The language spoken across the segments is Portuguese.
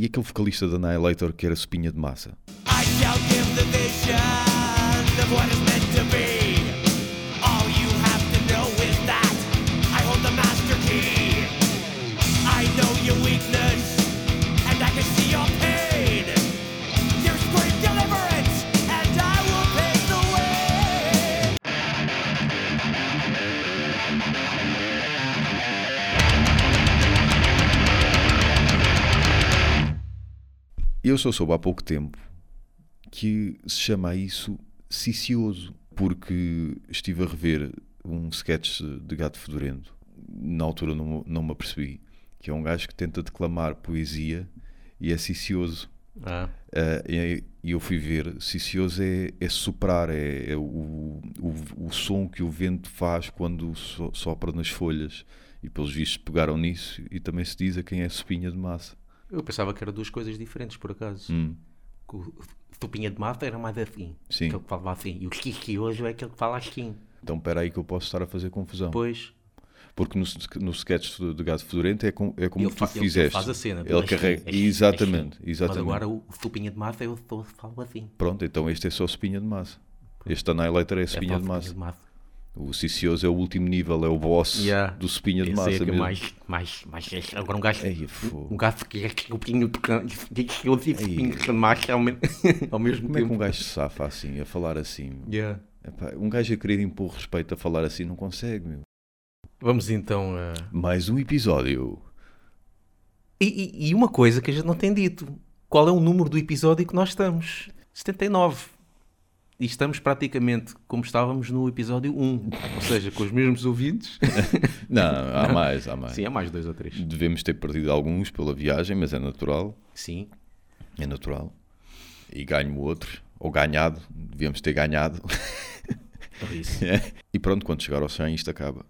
E aquele vocalista da Annihilator que era Espinha de Massa. I shall give the vision Eu só soube há pouco tempo que se chama isso cicioso, porque estive a rever um sketch de Gato Fedorento. Na altura não, não me apercebi. Que é um gajo que tenta declamar poesia e é cicioso. Ah, Ah, e e eu fui ver, cicioso é, é soprar, é, é o, o, o som que o vento faz quando so- sopra nas folhas. E pelos vistos pegaram nisso e também se diz a quem é espinha de massa. Eu pensava que eram duas coisas diferentes, por acaso. Hum, Que O Tupinha de mata era mais assim. Sim. Aquele que falava assim. E o Kikioso é aquele que fala assim. então espera aí que eu posso estar a fazer confusão. Pois, Porque no, no sketch do, do Gato Fedorento é, com, é como ele, tu fa- ele- ele fizeste. faz a cena. Ele carrega. assim, exatamente, assim. exatamente. Mas agora o Tupinha de mata eu só falo assim. Pronto, então este é só espinha de massa. Este Annihilator é É espinha só de massa. De massa. O Cicioso é o último nível, é o boss Yeah. do espinha de Esse massa é é mesmo. mais, mais, mais. Agora um gajo. Ei. Um gajo que é Tupinha de Kikioso e Tupinha de massa ao me- ao mesmo Como é que tempo. um gajo se safa assim, a falar assim? Yeah. Epá, um gajo a querer impor respeito a falar assim não consegue, meu. Vamos então a. Mais um episódio. E, e- e uma coisa que a gente não tem dito: qual é o número do episódio que nós estamos? 79. E estamos praticamente como estávamos no episódio 1, ou seja, com os mesmos ouvintes. Não, há mais, há mais. Sim, há mais dois ou três. Devemos ter perdido alguns pela viagem, mas é natural. Sim, É natural. E ganho outros. Ou ganhado. Devíamos ter ganhado. é isso. e pronto, quando chegar ao 100 isto acaba.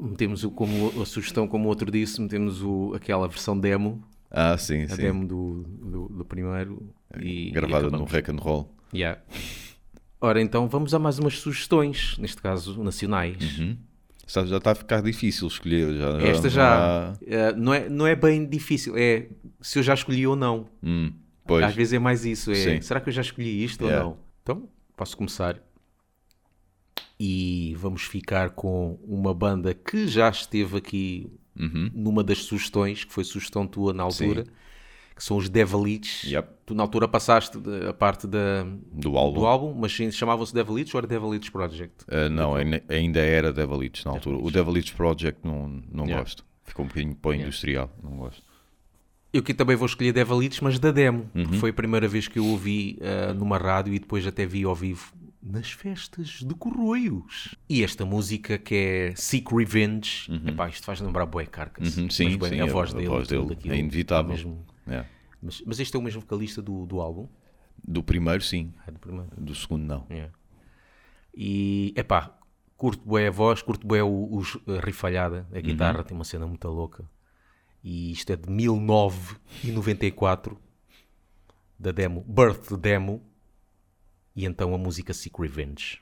Metemos o, como a sugestão, como o outro disse, metemos o, aquela versão demo, Ah, sim, a sim. demo do, do, do primeiro. E, Gravada e no. Rock and Roll. Yeah. Ora, então vamos a mais umas sugestões, neste caso nacionais. Uhum. Já está a ficar difícil escolher. Já, Esta não já há- eh, não, é, não é bem difícil, é se eu já escolhi ou não. Hum. Às vezes é mais isso, é Sim. será que eu já escolhi isto Yeah. ou não? Então, posso começar. E vamos ficar com uma banda que já esteve aqui Uhum. numa das sugestões, que foi sugestão tua na altura, que são os Devilites. Yep. Tu na altura passaste a parte da, Do álbum. do álbum, mas chamavam-se Devilites ou era Devilites Project? Ah, não, ainda- ainda era Devilites na altura. O Devilites Project não, não Yeah. gosto. Ficou um bocadinho para o industrial. Não gosto. Eu aqui também vou escolher Devilites, mas da demo. Uhum. Foi a primeira vez que eu ouvi ah, numa rádio e depois até vi ao vivo nas festas de Corroios. E esta música que é Seek Revenge, epá, isto faz lembrar Boé Carcass. Uhum, sim, mas bem, sim, a voz a dele, voz dele aquilo, é inevitável. mesmo- É. Mas, mas este é o mesmo vocalista do, do álbum? Do primeiro, sim. É do primeiro. Do segundo, não. Yeah. E, epá, curto bué a voz, curto o, os- a rifalhada, a guitarra tem uma cena muito louca. E isto é de 1994, da demo, Birth Demo, e então a música Seek Revenge.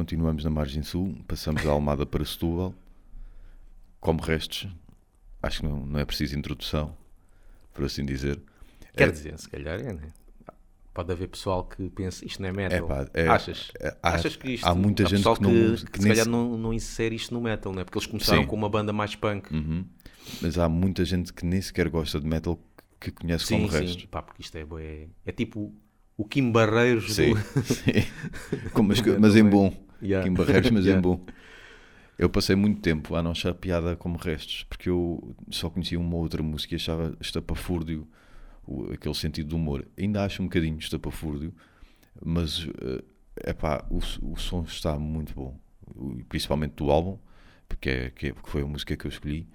Continuamos na margem sul, passamos da Almada para Setúbal, como restos, acho que não, não é preciso introdução, por assim dizer. Quer É- dizer, se calhar é, né? Pode haver pessoal que pensa isto não é É metal. pá, é- Achas? é- há- Achas que isto. há muita há gente que não- que, que se nem calhar se- não, não insere isto no metal, não é? Porque eles começaram Sim. com uma banda mais punk. Uhum. Mas há muita gente que nem sequer gosta de metal que conhece Sim, como sim. restos. Pá, porque isto é, bué- é tipo o Kim Barreiros Sim, do... sim. Como- mas, é, mas em é. bom. Yeah. Em Barreiros, mas Yeah. em bom. Eu passei muito tempo a não achar piada como restos, porque eu só conhecia uma outra música e achava estapafúrdio, aquele sentido de humor. Ainda acho um bocadinho estapafúrdio, mas é epá, o, o som está muito bom, principalmente do álbum, porque, é, que é- porque foi a música que eu escolhi.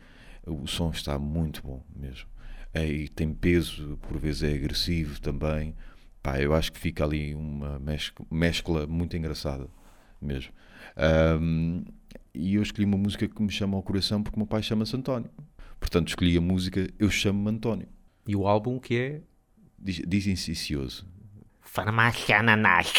O som está muito bom mesmo. É, e tem peso, por vezes é agressivo também. Pá, eu acho que fica ali uma mes- mescla muito engraçada mesmo. Ahm, e eu escolhi uma música que me chama ao coração porque o meu pai chama-se António. Portanto, escolhi a música Eu Chamo-me António. E o álbum que é Diz, diz. Farmácia Ananás.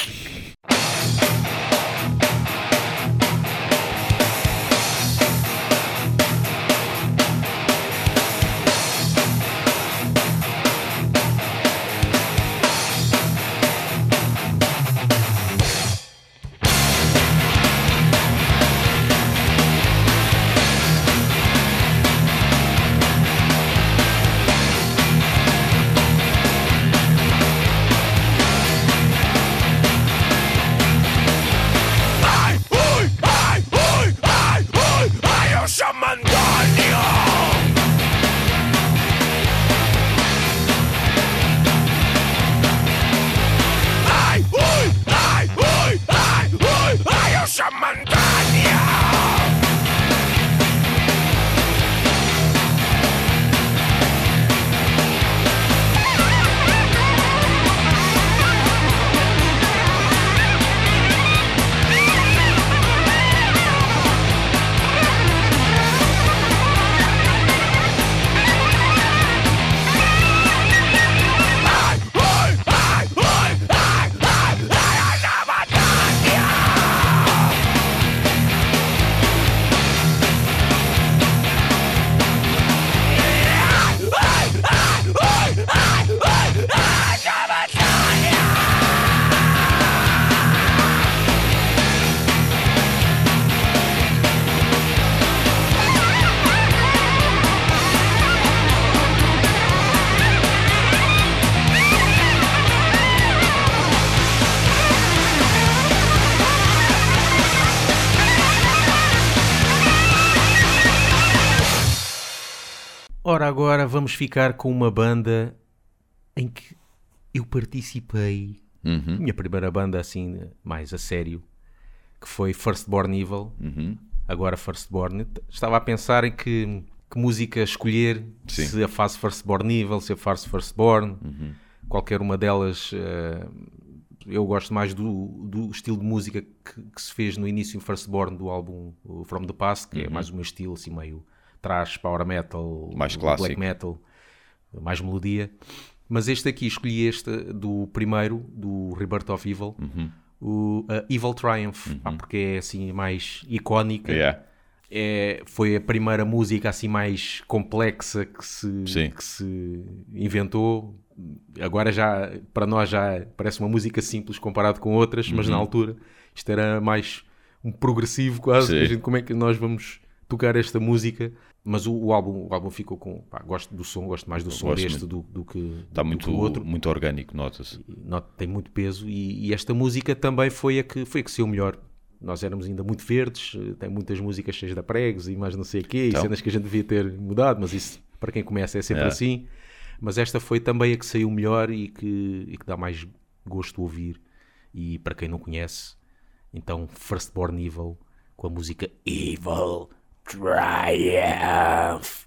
Ora, agora vamos ficar com uma banda em que eu participei. Uhum, Minha primeira banda, assim, mais a sério, que foi Firstborn Evil. uhum. Agora Firstborn. Estava a pensar em que, que música escolher, Sim. se a fase Firstborn Evil, se a fase Firstborn. Uhum. Qualquer uma delas. eh, eu gosto mais do, do estilo de música que, que se fez no início em Firstborn do álbum From the Past, que é mais o meu estilo, assim meio trash, power metal, Uhum. Mais black clássico. metal, mais melodia. Mas este aqui, escolhi este do primeiro, do Rebirth of Evil, Uhum. o uh, Evil Triumph, pá, porque é assim mais icónica. Yeah. É, foi a primeira música assim mais complexa que se, Sim. que se inventou. Agora já, para nós já parece uma música simples comparado com outras, mas Uhum. na altura isto era mais um progressivo quase. Gente, como é que nós vamos tocar esta música? Mas o, o álbum, o álbum ficou com... pá, gosto do som, gosto mais do som gosto deste do, do que, Está do muito, que outro. muito orgânico, nota-se. Nota- tem muito peso e, e esta música também foi a que foi a que saiu melhor. Nós éramos ainda muito verdes, eh, tem muitas músicas cheias de pregos e mais não sei o quê, Então. e cenas que a gente devia ter mudado, mas isso para quem começa é sempre É. assim. Mas esta foi também a que saiu melhor e que, e que dá mais gosto de ouvir. E para quem não conhece, então Firstborn Evil com a música Evil Triumph.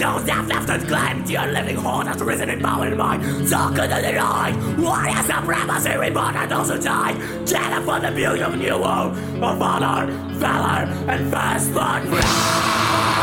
Those that left unclaimed, your living heart has risen in power and might. Darker than the night, warrior supremacy reborn and those who died. Gather for the beauty of new world, of honor, valor, and firstborn pride.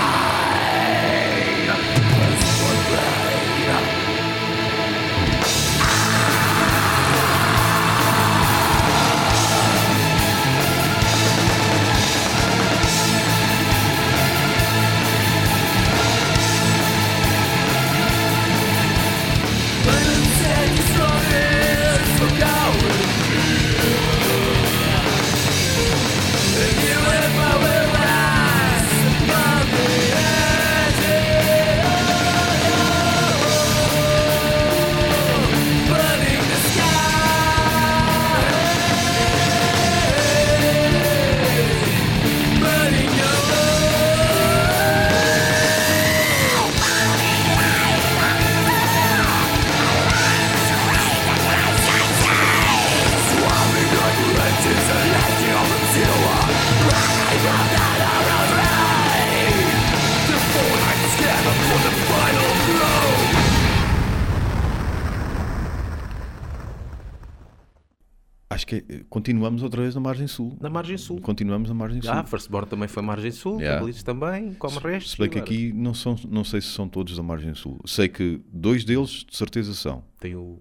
Continuamos outra vez na margem sul. Na margem sul. Continuamos na margem sul. Ah, Firstborn também foi margem sul, Yeah. Cavalitos também, como resto. Se bem que aqui não, são, não sei se são todos da margem sul. Sei que dois deles de certeza são. Tem o.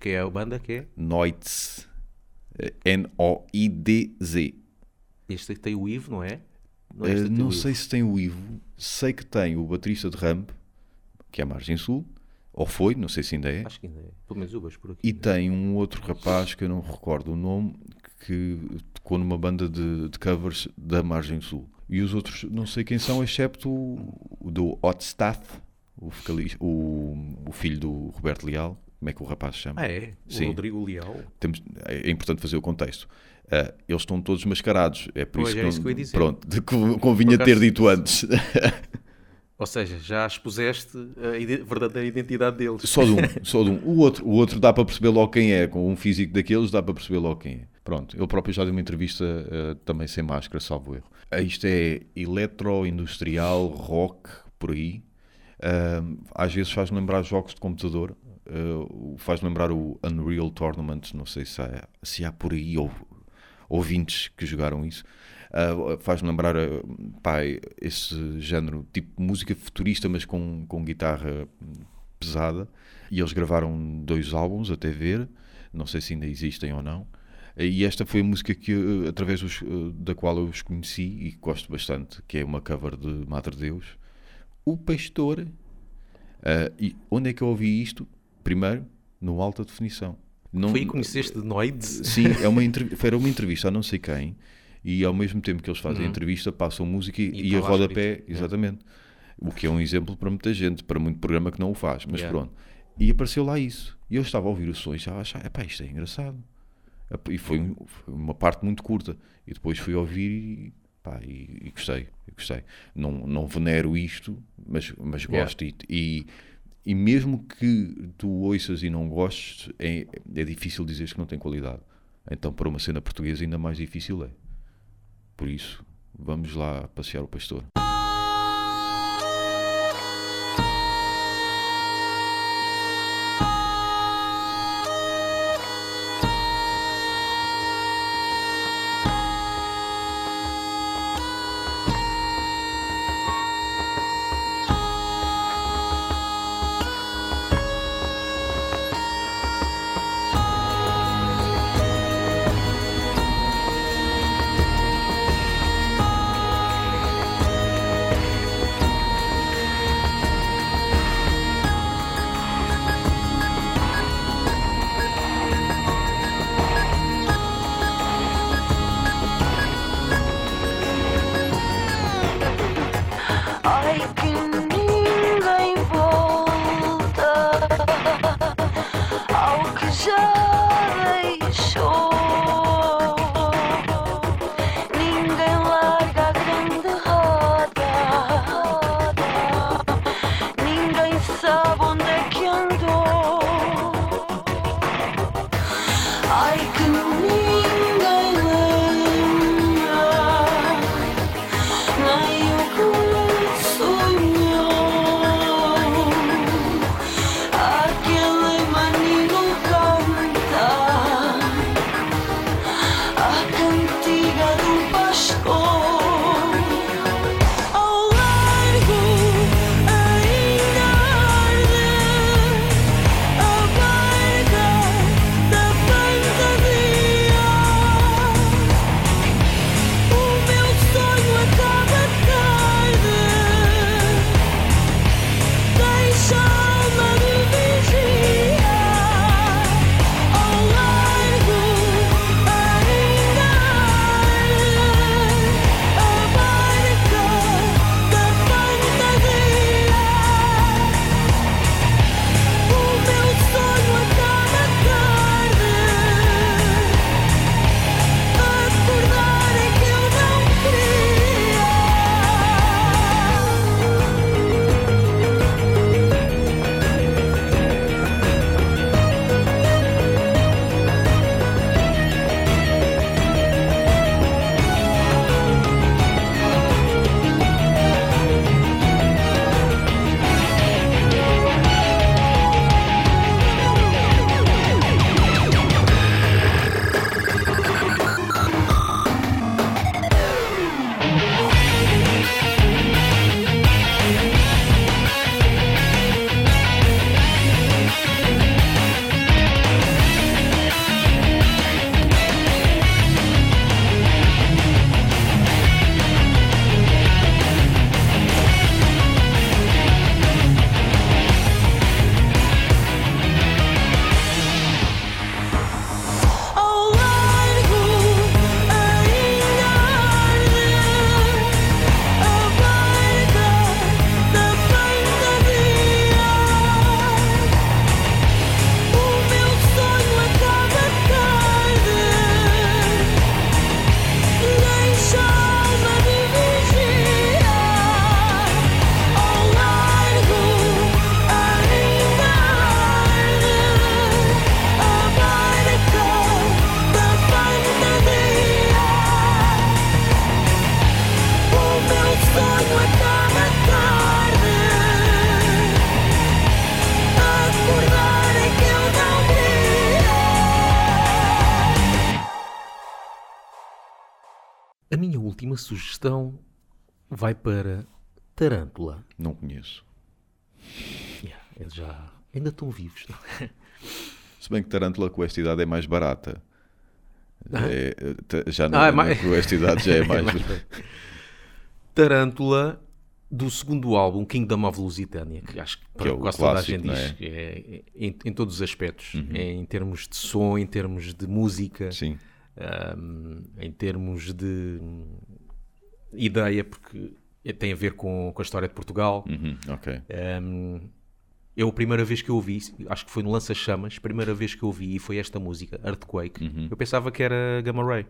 Que é a banda que é? Noitz. eh, N-O-I-D-Z. Este tem o Ivo, não é? Não, tem não sei Ivo. se tem o Ivo. Sei que tem o baterista de Ramp, que é a margem sul. Ou foi, não sei se ainda é. Acho que ainda é. Pelo menos vejo por aqui. E tem um outro rapaz que eu não recordo o nome, que tocou numa banda de, de covers da Margem Sul. E os outros não sei quem são, excepto o, o do Hot Staff, o, o, o filho do Roberto Leal. Como é que o rapaz se chama? Ah, é? Sim. O Rodrigo Leal. Temos, é importante fazer o contexto. Ah, eles estão todos mascarados. É por Pois, isso que, não, isso que eu ia dizer. Pronto, de que convinha ter dito antes. Ou seja, já expuseste a verdadeira identidade deles. Só de um, só de um. O outro, o outro dá para perceber logo quem é, com um físico daqueles dá para perceber logo quem é. Pronto, ele próprio já deu uma entrevista eh, também sem máscara, salvo erro. Eh, isto é eletro-industrial, rock, por aí. Ahm, às vezes faz-me lembrar jogos de computador, faz-me lembrar o Unreal Tournament, não sei se há, se há por aí ou, ouvintes que jogaram isso. Ah, faz-me lembrar ah, pá, esse género, tipo música futurista, mas com, com guitarra pesada. E eles gravaram dois álbuns, até ver, não sei se ainda existem ou não. E esta foi a música que, através dos, da qual eu os conheci e gosto bastante, que é uma cover de Madre Deus. O Pastor. Ah, e onde é que eu ouvi isto? Primeiro, no alta definição. Não, Foi aí que conheceste de Noides? Sim, é uma foi uma entrevista a não sei quem, e ao mesmo tempo que eles fazem a entrevista, passam música e, Uhum. E e a rodapé, escrito. exatamente. O que é um exemplo para muita gente, para muito programa que não o faz, mas Yeah. pronto. E apareceu lá isso. E eu estava a ouvir o som e já a achar, epá, isto é engraçado. E foi, um- foi uma parte muito curta. E depois fui ouvir e, pá, e, e gostei, gostei. Não, não venero isto, mas, mas Yeah. gosto. E, e, e mesmo que tu ouças e não gostes, é, é difícil dizeres que não tem qualidade. Então, para uma cena portuguesa, ainda mais difícil é. Por isso, vamos lá passear o pastor. Sugestão vai para Tarântula. Não conheço. Yeah, eles já ainda estão vivos. é? Se bem que Tarântula com esta idade é mais barata. Ah. É, já não, Ah, é não- mais- com esta idade já é mais. Tarântula do segundo álbum Kingdom of Lusitânia, que acho que, Que é quase toda a gente diz é? Uhum. que é, em, em todos os aspectos, É em termos de som, em termos de música, Sim. ahm, em termos de ideia, porque tem a ver com, com a história de Portugal. Uhum, ok. Um, eu, a primeira vez que eu ouvi, acho que foi no Lança Chamas, primeira vez que eu ouvi e foi esta música, Earthquake. Eu pensava que era Gamma Ray.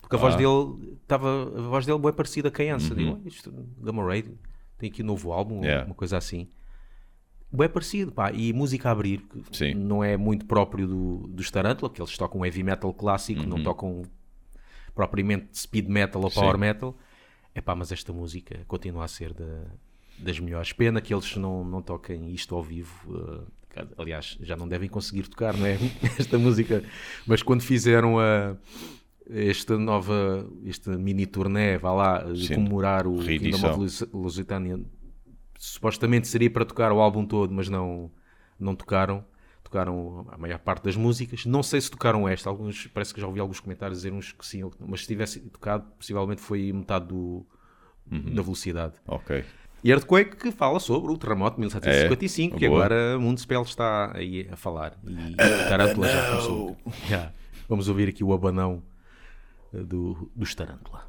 Porque a voz Uhum. Ah. dele estava, a voz dele é parecida com a Ansa. Digo, "Ué, isto, Gamma Ray tem aqui um novo álbum, Yeah. uma coisa assim. Bem parecido, pá. E música a abrir, que Sim. não é muito próprio do, dos Tarantula, que eles tocam heavy metal clássico, não tocam propriamente speed metal ou power Uhum. Sim. metal. É pá, mas esta música continua a ser da- das melhores. Pena que eles não, não toquem isto ao vivo. eh, aliás, já não devem conseguir tocar, não é? Esta música. Mas quando fizeram a. Esta nova, este mini turnê, vá lá, Sim. comemorar o. Kingdom of Lus- Lusitânia, supostamente seria para tocar o álbum todo, mas não, não tocaram. Tocaram a maior parte das músicas. Não sei se tocaram esta. Alguns, parece que já ouvi alguns comentários dizer uns que sim, mas se tivesse tocado, possivelmente foi metade do, Uhum. da velocidade. Ok. E Earthquake que fala sobre o terremoto de 1755, É, que boa. agora Mundo está aí a falar. E Tarântula já começou. Já. Vamos ouvir aqui o abanão eh, do, dos Tarântula.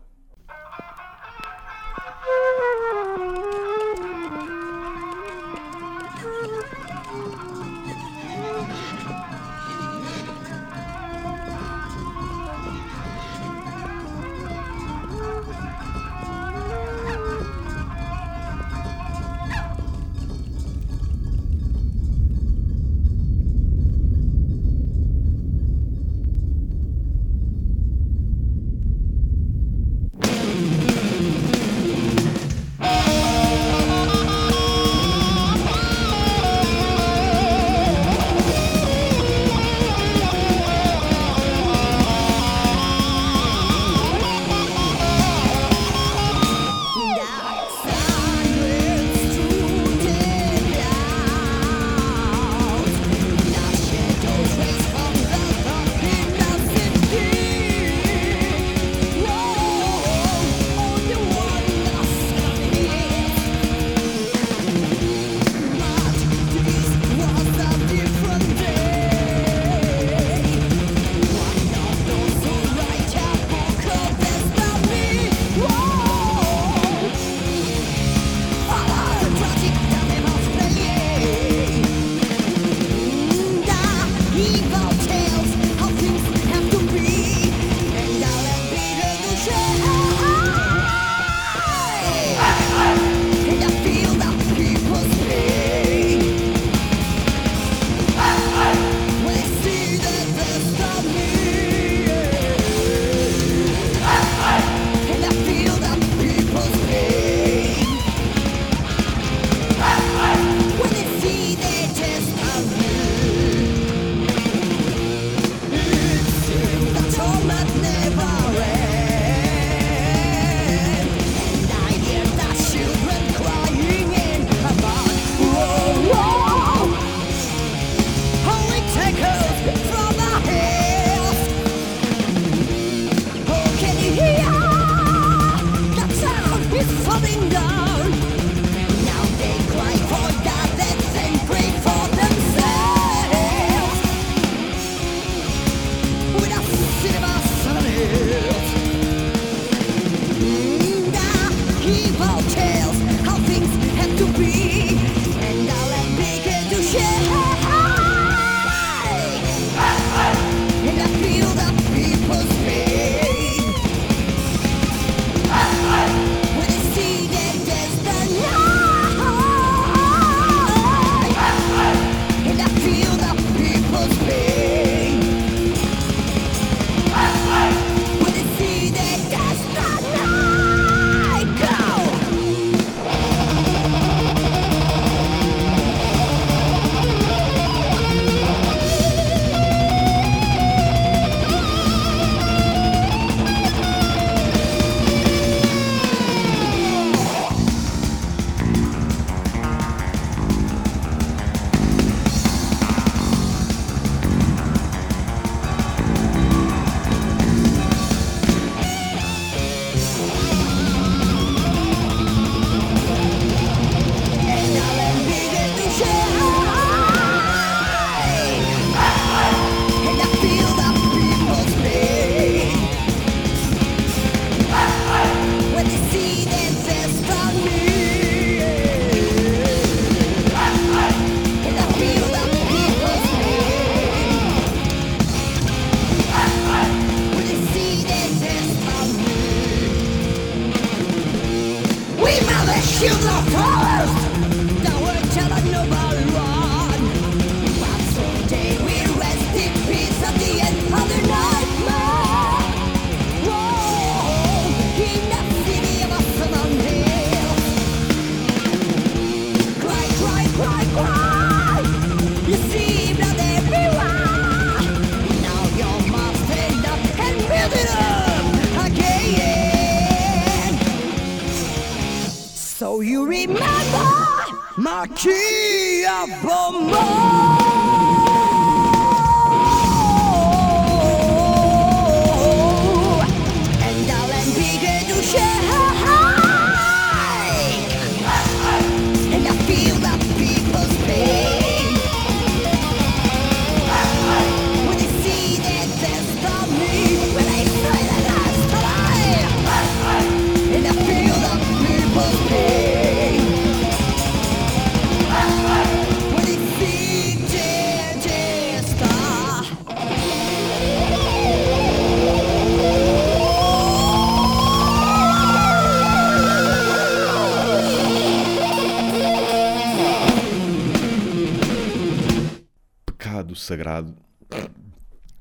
Sagrado,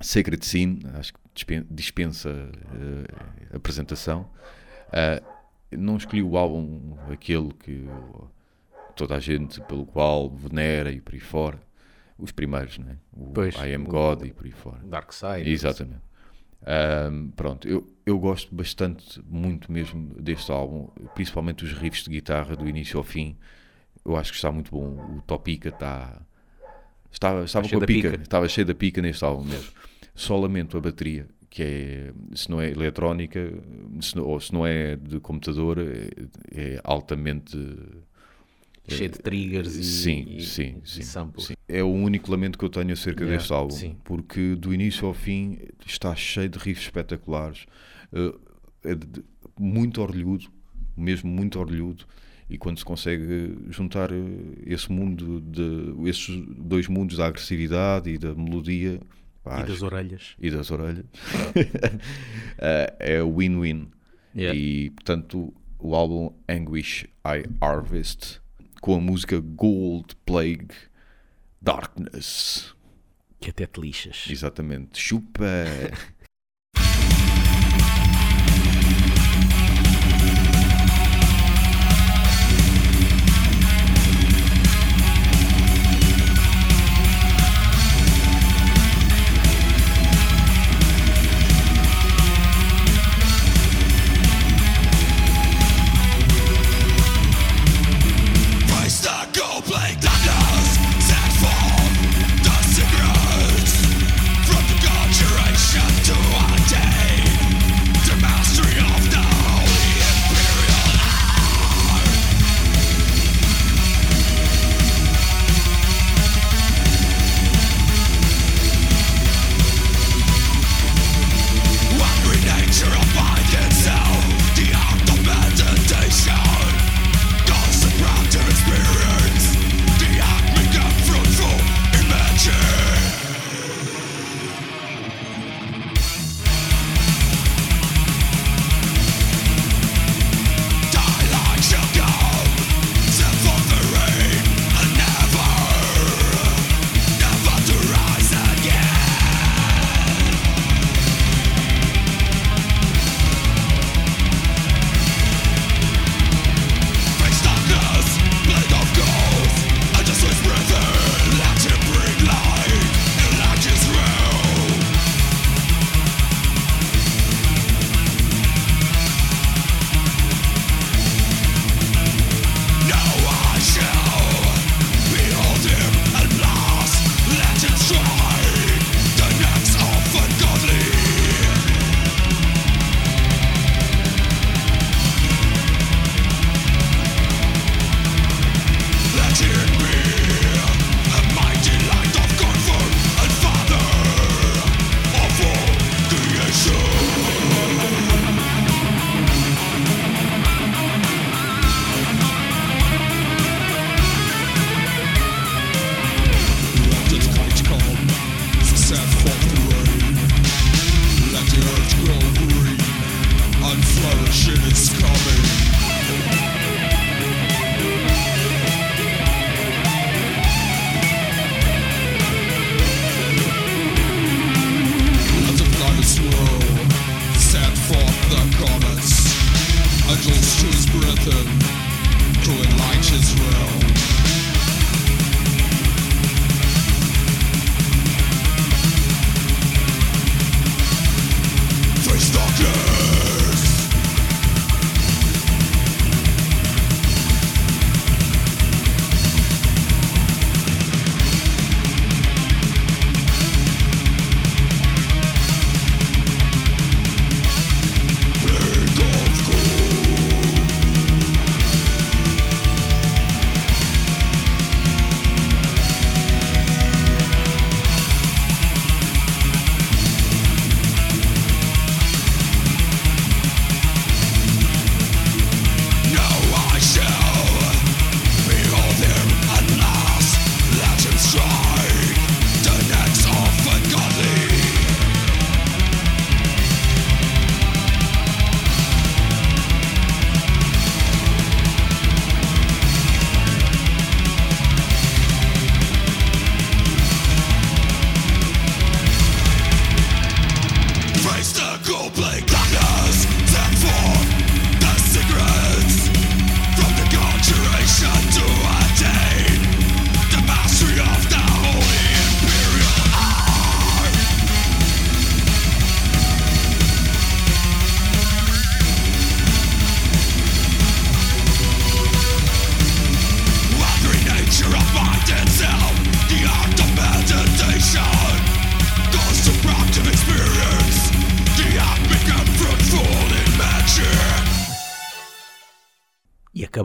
Sacred Sin, acho que dispen- dispensa eh, apresentação. Ah, não escolhi o álbum, aquele que toda a gente pelo qual venera e por aí fora. Os primeiros, né? O Pois, I Am o- God e por aí fora. Dark Side. Exatamente. Ahm, pronto, eu, eu gosto bastante, muito mesmo deste álbum, principalmente os riffs de guitarra do início ao fim. Eu acho que está muito bom. O Topica está. Estava, estava com a pica, pica. estava cheio da pica neste álbum mesmo. Só lamento a bateria, que é, se não é eletrónica, se não, ou se não é de computador, é, é altamente. Cheio de triggers e, Sim, e, sim, e sim, samples. sim. É o único lamento que eu tenho acerca Yeah, deste álbum, sim. porque do início ao fim está cheio de riffs espetaculares, eh, é de- muito orlhudo, mesmo muito orlhudo, e quando se consegue juntar eh, esse mundo, de, esses dois mundos da agressividade e da melodia pá, E acho- das orelhas. e das orelhas, eh, é win-win. Yeah. E portanto, o álbum Anguish I Harvest com a música Gold Plague Darkness. Que até te lixas. Exatamente. Chupa!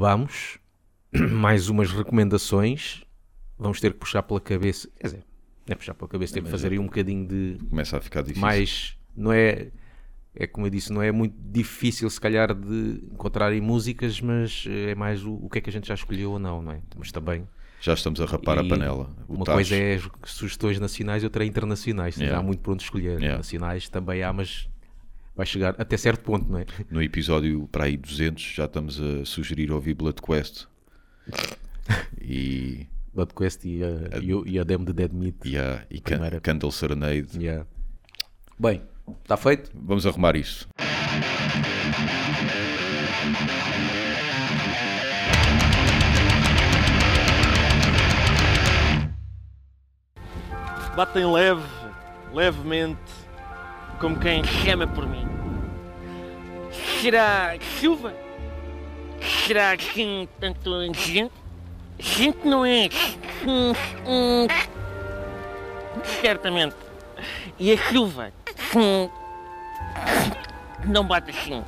acabamos. Mais umas recomendações. Vamos ter que puxar pela cabeça. Quer dizer, é puxar pela cabeça, tem que fazer aí um bocadinho de Começa a ficar difícil. mais. Não é. É como eu disse, não é muito difícil se calhar de encontrarem músicas, mas é mais o, o que é que a gente já escolheu ou não, não é? Mas também Já estamos a rapar a e panela. O Uma tacho. coisa é as sugestões nacionais outra é internacionais. Yeah. Já há muito por onde escolher. Yeah. Nacionais também há, mas vai chegar até certo ponto, não é? No episódio para aí 200 já estamos a sugerir ouvir Blood Quest. E, Blood Quest e a, e, o- e a Demo de Dead Meat. e, a, e Can- Primeira. Candle Serenade. Yeah. Bem, está feito? Vamos arrumar isso. Batem leve, levemente, como quem chama por mim. Será chuva? Será assim tanto gente? Gente não é. Certamente. E a chuva? Não bate assim.